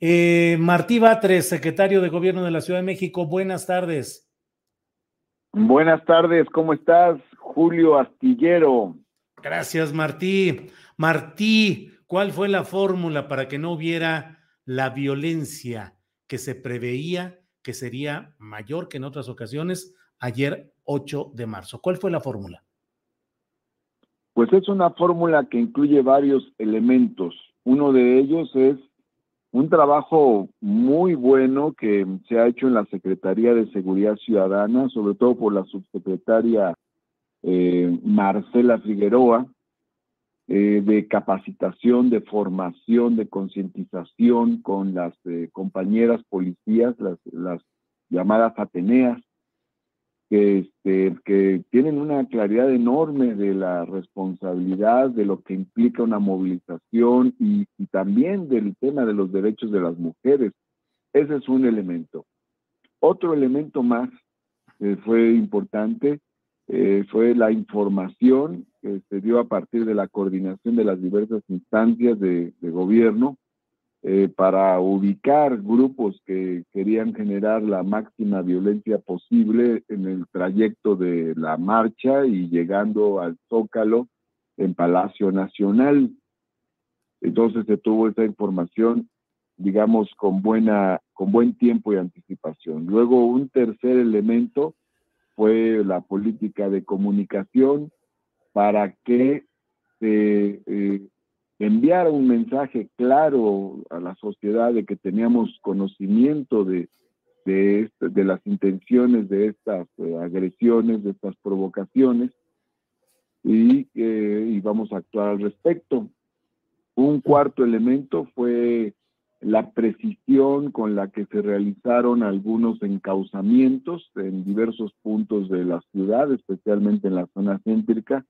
Eh, Martí Batres, secretario de Gobierno de la Ciudad de México, buenas tardes. Buenas tardes, ¿cómo estás? Julio Astillero. Gracias, Martí. Martí, ¿cuál fue la fórmula para que no hubiera la violencia que se preveía que sería mayor que en otras ocasiones ayer 8 de marzo? ¿Cuál fue la fórmula? Pues es una fórmula que incluye varios elementos. Uno de ellos es un trabajo muy bueno que se ha hecho en la Secretaría de Seguridad Ciudadana, sobre todo por la subsecretaria eh, Marcela Figueroa, eh, de capacitación, de formación, de concientización con las eh, compañeras policías, las, las llamadas Ateneas, que, este, que tienen una claridad enorme de la responsabilidad, de lo que implica una movilización y, también del tema de los derechos de las mujeres. Ese es un elemento. Otro elemento más que fue importante eh, fue la información que se dio a partir de la coordinación de las diversas instancias de gobierno eh, para ubicar grupos que querían generar la máxima violencia posible en el trayecto de la marcha y llegando al Zócalo en Palacio Nacional. Entonces se tuvo esa información, digamos, con, buena, con buen tiempo y anticipación. Luego un tercer elemento fue la política de comunicación para que se eh, enviar un mensaje claro a la sociedad de que teníamos conocimiento de, de, este, las intenciones de estas eh, agresiones, de estas provocaciones, y eh, íbamos a actuar al respecto. Un cuarto elemento fue la precisión con la que se realizaron algunos encauzamientos en diversos puntos de la ciudad, especialmente en la zona céntrica,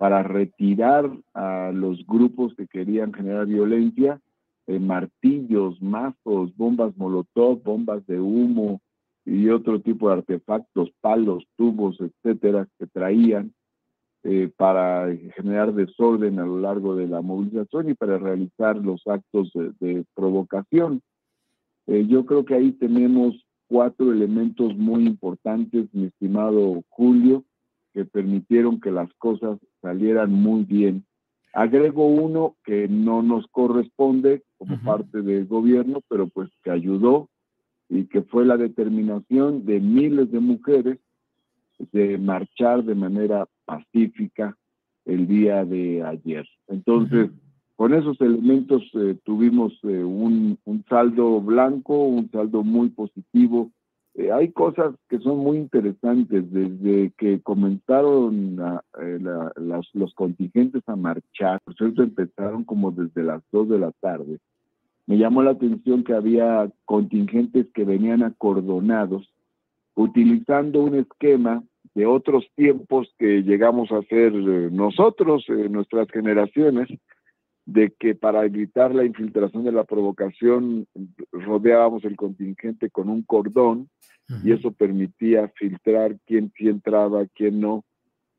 para retirar a los grupos que querían generar violencia, eh, martillos, mazos, bombas molotov, bombas de humo y otro tipo de artefactos, palos, tubos, etcétera, que traían eh, para generar desorden a lo largo de la movilización y para realizar los actos de, provocación. Eh, yo creo que ahí tenemos cuatro elementos muy importantes, mi estimado Julio, que permitieron que las cosas salieran muy bien. Agrego uno que no nos corresponde como parte del gobierno, pero pues que ayudó y que fue la determinación de miles de mujeres de marchar de manera pacífica el día de ayer. Entonces, con esos elementos eh, tuvimos eh, un, un, saldo blanco, un saldo muy positivo eh, hay cosas que son muy interesantes desde que comenzaron eh, los, contingentes a marchar, por cierto empezaron como desde las 2 de la tarde. Me llamó la atención que había contingentes que venían acordonados utilizando un esquema de otros tiempos que llegamos a hacer eh, nosotros, nuestras generaciones, de que para evitar la infiltración de la provocación rodeábamos el contingente con un cordón y eso permitía filtrar quién sí entraba, quién no.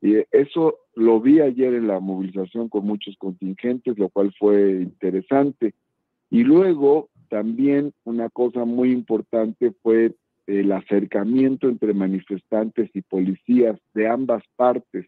Y eso lo vi ayer en la movilización con muchos contingentes, lo cual fue interesante. Y luego también una cosa muy importante fue el acercamiento entre manifestantes y policías de ambas partes,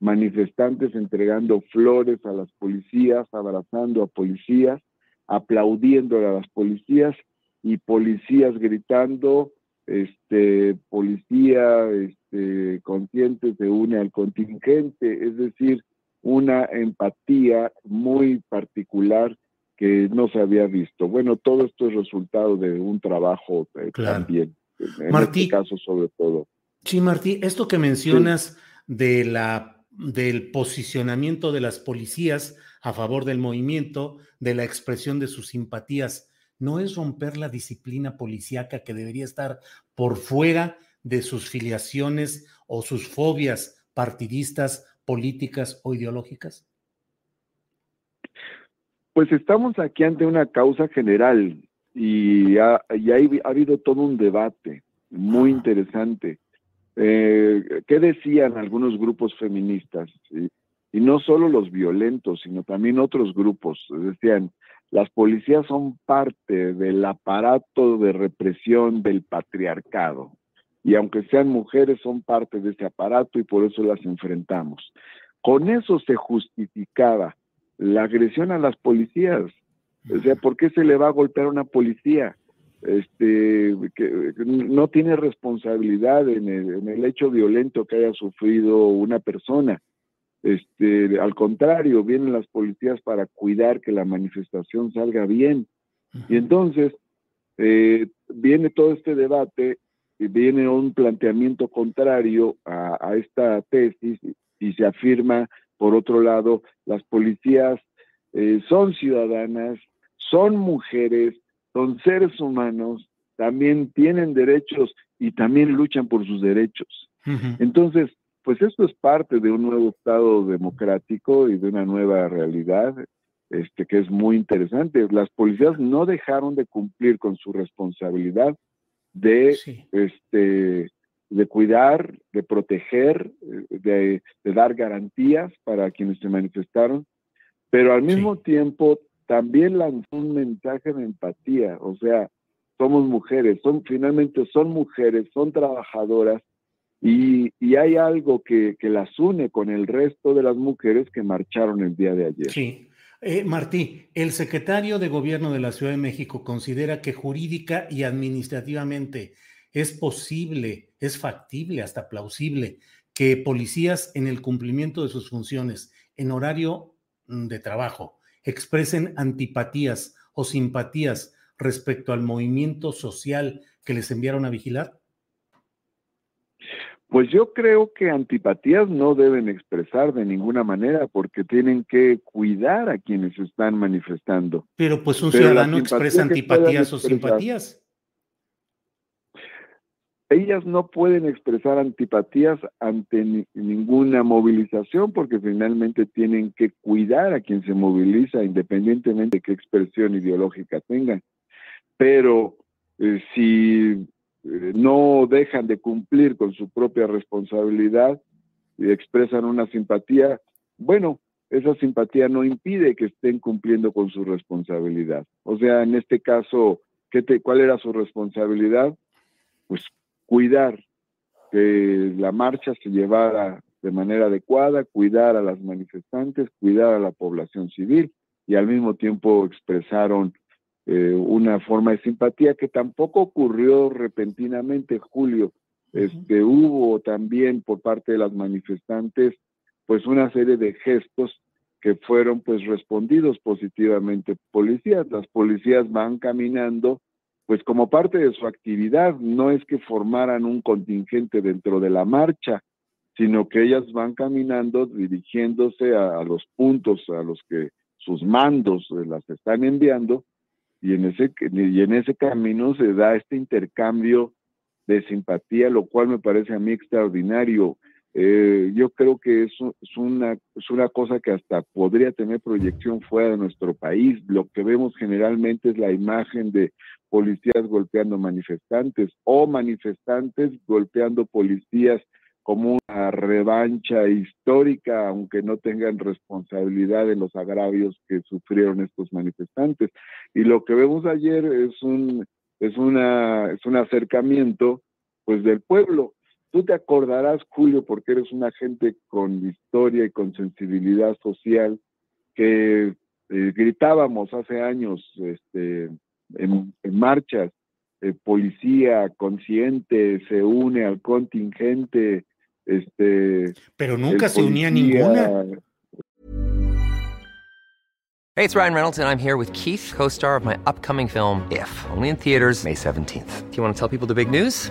manifestantes entregando flores a las policías, abrazando a policías, aplaudiendo a las policías y policías gritando, este, policía este, consciente se une al contingente, es decir, una empatía muy particular que no se había visto. Bueno, todo esto es resultado de un trabajo eh, también, en Martí, este caso sobre todo. Sí, Martí, esto que mencionas de la, del posicionamiento de las policías a favor del movimiento, de la expresión de sus simpatías, ¿no es romper la disciplina policíaca que debería estar por fuera de sus filiaciones o sus fobias partidistas, políticas o ideológicas? Pues estamos aquí ante una causa general y ha, y ha, ha habido todo un debate muy interesante. Eh, ¿Qué decían algunos grupos feministas? Y, y no solo los violentos, sino también otros grupos. Decían, las policías son parte del aparato de represión del patriarcado. Y aunque sean mujeres, son parte de ese aparato y por eso las enfrentamos. Con eso se justificaba la agresión a las policías. O sea, ¿por qué se le va a golpear a una policía? Este, que no tiene responsabilidad en el, en el hecho violento que haya sufrido una persona. Este, al contrario, vienen las policías para cuidar que la manifestación salga bien. Y entonces eh, viene todo este debate, y viene un planteamiento contrario a, a esta tesis y se afirma por otro lado, las policías eh, son ciudadanas, son mujeres, son seres humanos, también tienen derechos y también luchan por sus derechos. Entonces, pues esto es parte de un nuevo Estado democrático y de una nueva realidad este, que es muy interesante. Las policías no dejaron de cumplir con su responsabilidad de este, de cuidar, de proteger, de, dar garantías para quienes se manifestaron, pero al mismo tiempo también lanzó un mensaje de empatía, o sea, somos mujeres, son finalmente son mujeres, son trabajadoras y, hay algo que, que, las une con el resto de las mujeres que marcharon el día de ayer. Sí. Eh, Martí, el secretario de Gobierno de la Ciudad de México considera que jurídica y administrativamente es posible, es factible, hasta plausible que policías en el cumplimiento de sus funciones en horario mm, de trabajo expresen antipatías o simpatías respecto al movimiento social que les enviaron a vigilar? Pues yo creo que antipatías no deben expresar de ninguna manera porque tienen que cuidar a quienes están manifestando. Pero pues un Pero ciudadano expresa antipatías o simpatías ellas no pueden expresar antipatías ante ninguna movilización porque finalmente tienen que cuidar a quien se moviliza independientemente de qué expresión ideológica tengan. Pero eh, si eh, no dejan de cumplir con su propia responsabilidad y expresan una simpatía, bueno, esa simpatía no impide que estén cumpliendo con su responsabilidad. O sea, en este caso, ¿qué te, ¿cuál era su responsabilidad? Pues cuidar que la marcha se llevara de manera adecuada, cuidar a las manifestantes, cuidar a la población civil y al mismo tiempo expresaron eh, una forma de simpatía que tampoco ocurrió repentinamente, Julio. Este, hubo también por parte de las manifestantes pues una serie de gestos que fueron pues respondidos positivamente policías. Las policías van caminando pues como parte de su actividad, no es que formaran un contingente dentro de la marcha, sino que ellas van caminando dirigiéndose a, los puntos a los que sus mandos las están enviando y en ese y en ese camino se da este intercambio de simpatía, lo cual me parece a mí extraordinario. Eh, yo creo que es una, es una cosa que hasta podría tener proyección fuera de nuestro país. Lo que vemos generalmente es la imagen de policías golpeando manifestantes o manifestantes golpeando policías como una revancha histórica, aunque no tengan responsabilidad en los agravios que sufrieron estos manifestantes. Y lo que vemos ayer es un, es una, es un acercamiento pues del pueblo. Tú te acordarás, Julio, porque eres una gente con historia y con sensibilidad social, que eh, gritábamos hace años este, en, marchas, eh, policía consciente se une al contingente, este. Pero nunca se unía ninguna. Hey, it's Ryan Reynolds, and I'm here with Keith, co star of my upcoming film, If, only in theaters, May 17th. Do you want to tell people the big news?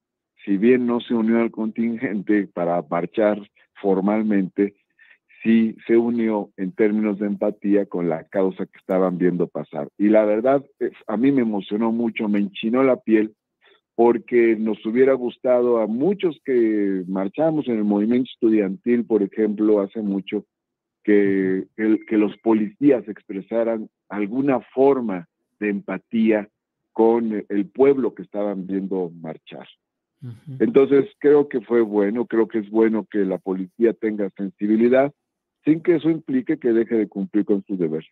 si bien no se unió al contingente para marchar formalmente, sí se unió en términos de empatía con la causa que estaban viendo pasar. Y la verdad, a mí me emocionó mucho, me enchinó la piel, porque nos hubiera gustado a muchos que marchamos en el movimiento estudiantil, por ejemplo, hace mucho, que, que los policías expresaran alguna forma de empatía con el pueblo que estaban viendo marchar. Entonces creo que fue bueno, creo que es bueno que la policía tenga sensibilidad sin que eso implique que deje de cumplir con su deber.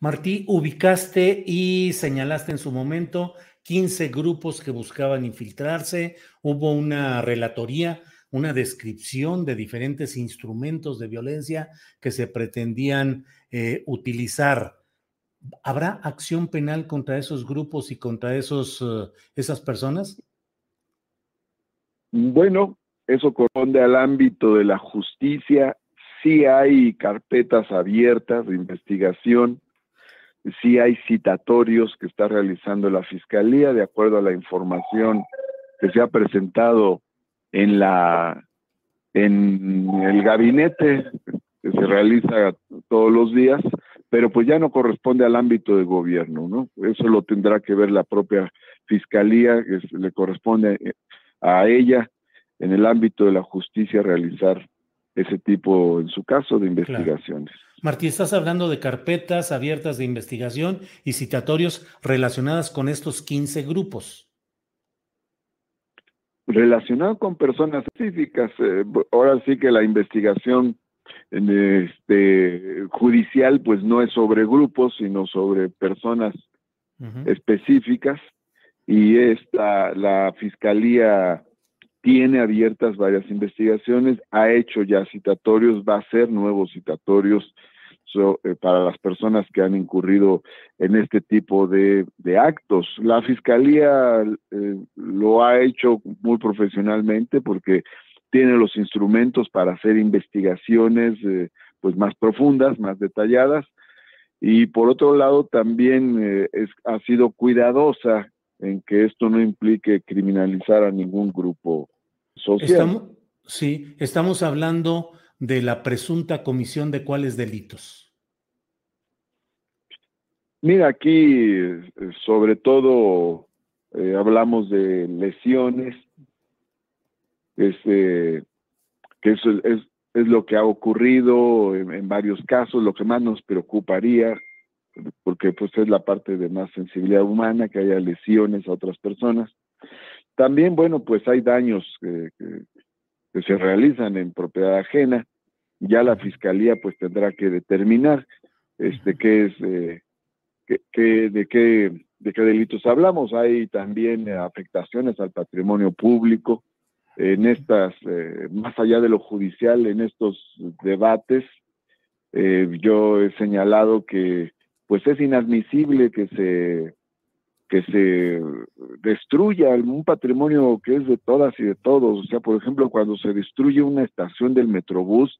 Martí, ubicaste y señalaste en su momento 15 grupos que buscaban infiltrarse, hubo una relatoría, una descripción de diferentes instrumentos de violencia que se pretendían eh, utilizar. ¿Habrá acción penal contra esos grupos y contra esos, eh, esas personas? Bueno, eso corresponde al ámbito de la justicia. Sí hay carpetas abiertas de investigación, sí hay citatorios que está realizando la Fiscalía de acuerdo a la información que se ha presentado en la en el gabinete que se realiza todos los días, pero pues ya no corresponde al ámbito de gobierno, ¿no? Eso lo tendrá que ver la propia fiscalía, que le corresponde a ella en el ámbito de la justicia realizar ese tipo, en su caso, de investigaciones. Martí, estás hablando de carpetas abiertas de investigación y citatorios relacionadas con estos 15 grupos. Relacionado con personas específicas, eh, ahora sí que la investigación este, judicial pues no es sobre grupos, sino sobre personas específicas y esta, la fiscalía tiene abiertas varias investigaciones, ha hecho ya citatorios, va a hacer nuevos citatorios eh, para las personas que han incurrido en este tipo de, actos. La Fiscalía eh, lo ha hecho muy profesionalmente porque tiene los instrumentos para hacer investigaciones eh, pues más profundas, más detalladas, y por otro lado también ha sido cuidadosa en que esto no implique criminalizar a ningún grupo social. Estamos, sí, estamos hablando de la presunta comisión de cuáles delitos. Mira, aquí eh, sobre todo eh, hablamos de lesiones, este, que eso es, es, lo que ha ocurrido en, en, varios casos, lo que más nos preocuparía porque pues es la parte de más sensibilidad humana, que haya lesiones a otras personas. También, bueno, pues hay daños que, se realizan en propiedad ajena. Ya la fiscalía pues tendrá que determinar este qué es, eh, qué, de qué de qué delitos hablamos. Hay también afectaciones al patrimonio público, en estas, eh, más allá de lo judicial, en estos debates. Eh, yo he señalado que pues es inadmisible que se que se destruya un patrimonio que es de todas y de todos. O sea, por ejemplo, cuando se destruye una estación del Metrobús,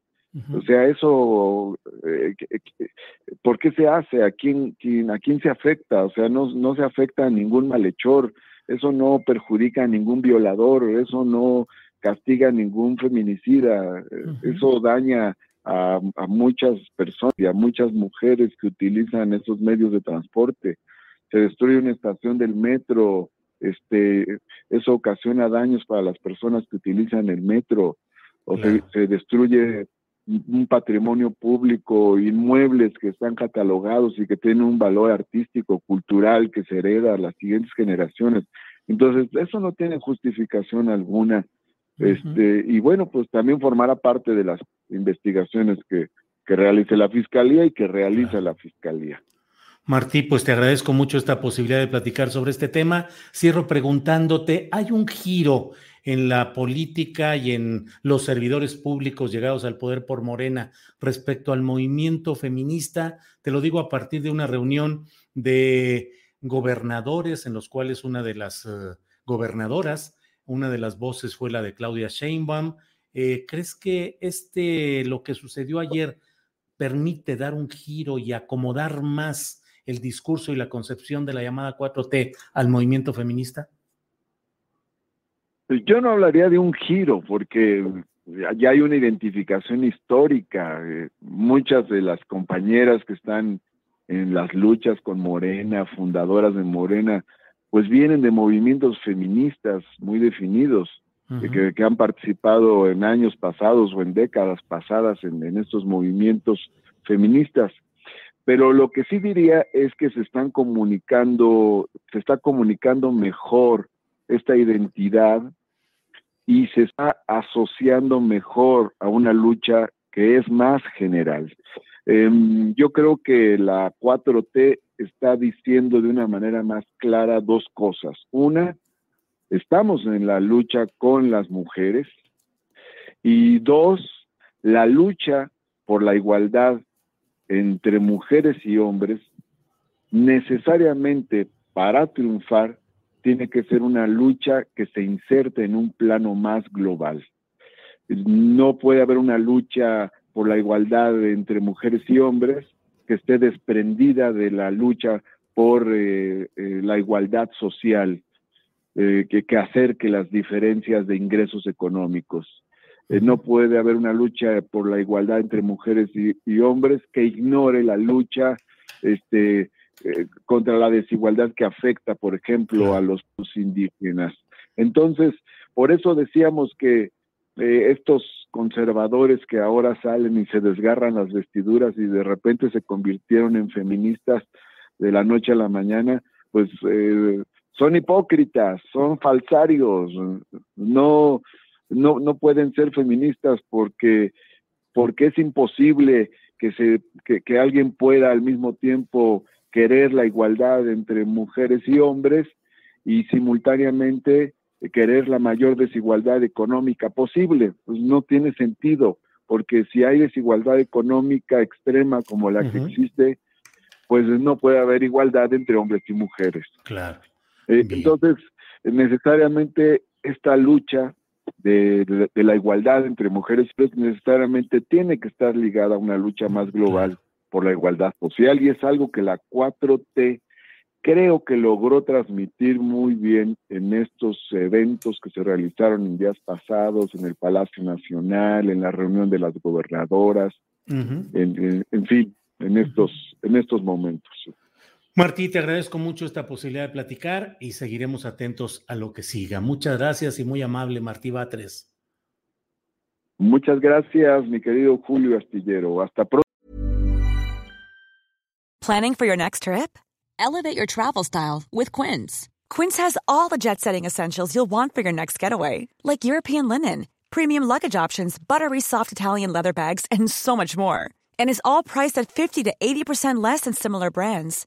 o sea, eso, eh, ¿por qué se hace? ¿A quién, quién, ¿A quién se afecta? O sea, no, no se afecta a ningún malhechor, eso no perjudica a ningún violador, eso no castiga a ningún feminicida, eso daña a, a, muchas personas y a muchas mujeres que utilizan esos medios de transporte. Se destruye una estación del metro, este, eso ocasiona daños para las personas que utilizan el metro, o se, se destruye un patrimonio público, inmuebles que están catalogados y que tienen un valor artístico, cultural que se hereda a las siguientes generaciones. Entonces, eso no tiene justificación alguna. Este, y bueno, pues también formará parte de las investigaciones que, que realice la Fiscalía y que realiza la Fiscalía. Martí, pues te agradezco mucho esta posibilidad de platicar sobre este tema. Cierro preguntándote, ¿hay un giro en la política y en los servidores públicos llegados al poder por Morena respecto al movimiento feminista. Te lo digo a partir de una reunión de gobernadores en los cuales una de las uh, gobernadoras, una de las voces fue la de Claudia Sheinbaum. Eh, ¿Crees que este, lo que sucedió ayer permite dar un giro y acomodar más el discurso y la concepción de la llamada 4T al movimiento feminista? Yo no hablaría de un giro, porque ya hay una identificación histórica. Eh, muchas de las compañeras que están en las luchas con Morena, fundadoras de Morena, pues vienen de movimientos feministas muy definidos, que, que, han participado en años pasados o en décadas pasadas en, en estos movimientos feministas. Pero lo que sí diría es que se están comunicando, se está comunicando mejor esta identidad y se está asociando mejor a una lucha que es más general. Eh, yo creo que la 4T está diciendo de una manera más clara dos cosas. Una, estamos en la lucha con las mujeres y dos, la lucha por la igualdad entre mujeres y hombres necesariamente para triunfar tiene que ser una lucha que se inserte en un plano más global. No puede haber una lucha por la igualdad entre mujeres y hombres que esté desprendida de la lucha por eh, eh, la igualdad social, eh, que, que, acerque las diferencias de ingresos económicos. Eh, no puede haber una lucha por la igualdad entre mujeres y, y hombres que ignore la lucha este, eh, contra la desigualdad que afecta, por ejemplo, a los indígenas. Entonces, por eso decíamos que estos conservadores que ahora salen y se desgarran las vestiduras y de repente se convirtieron en feministas de la noche a la mañana, pues eh, son hipócritas, son falsarios, no, no, no pueden ser feministas porque, porque es imposible que, se, que, que alguien pueda al mismo tiempo querer la igualdad entre mujeres y hombres y simultáneamente querer la mayor desigualdad económica posible. Pues no tiene sentido, porque si hay desigualdad económica extrema como la uh -huh. que existe, pues no puede haber igualdad entre hombres y mujeres. Claro. Eh, entonces, necesariamente esta lucha de, de, de, la igualdad entre mujeres necesariamente tiene que estar ligada a una lucha más global. Por la igualdad social y es algo que la 4T creo que logró transmitir muy bien en estos eventos que se realizaron en días pasados en el Palacio Nacional, en la reunión de las gobernadoras, uh -huh. en, en, en, fin, en estos, en estos momentos. Martí, te agradezco mucho esta posibilidad de platicar y seguiremos atentos a lo que siga. Muchas gracias y muy amable, Martí Batres. Muchas gracias, mi querido Julio Astillero. Hasta pronto. Planning for your next trip? Elevate your travel style with Quince. Quince has all the jet setting essentials you'll want for your next getaway, like European linen, premium luggage options, buttery soft Italian leather bags, and so much more. And is all priced at 50 to 80% less than similar brands.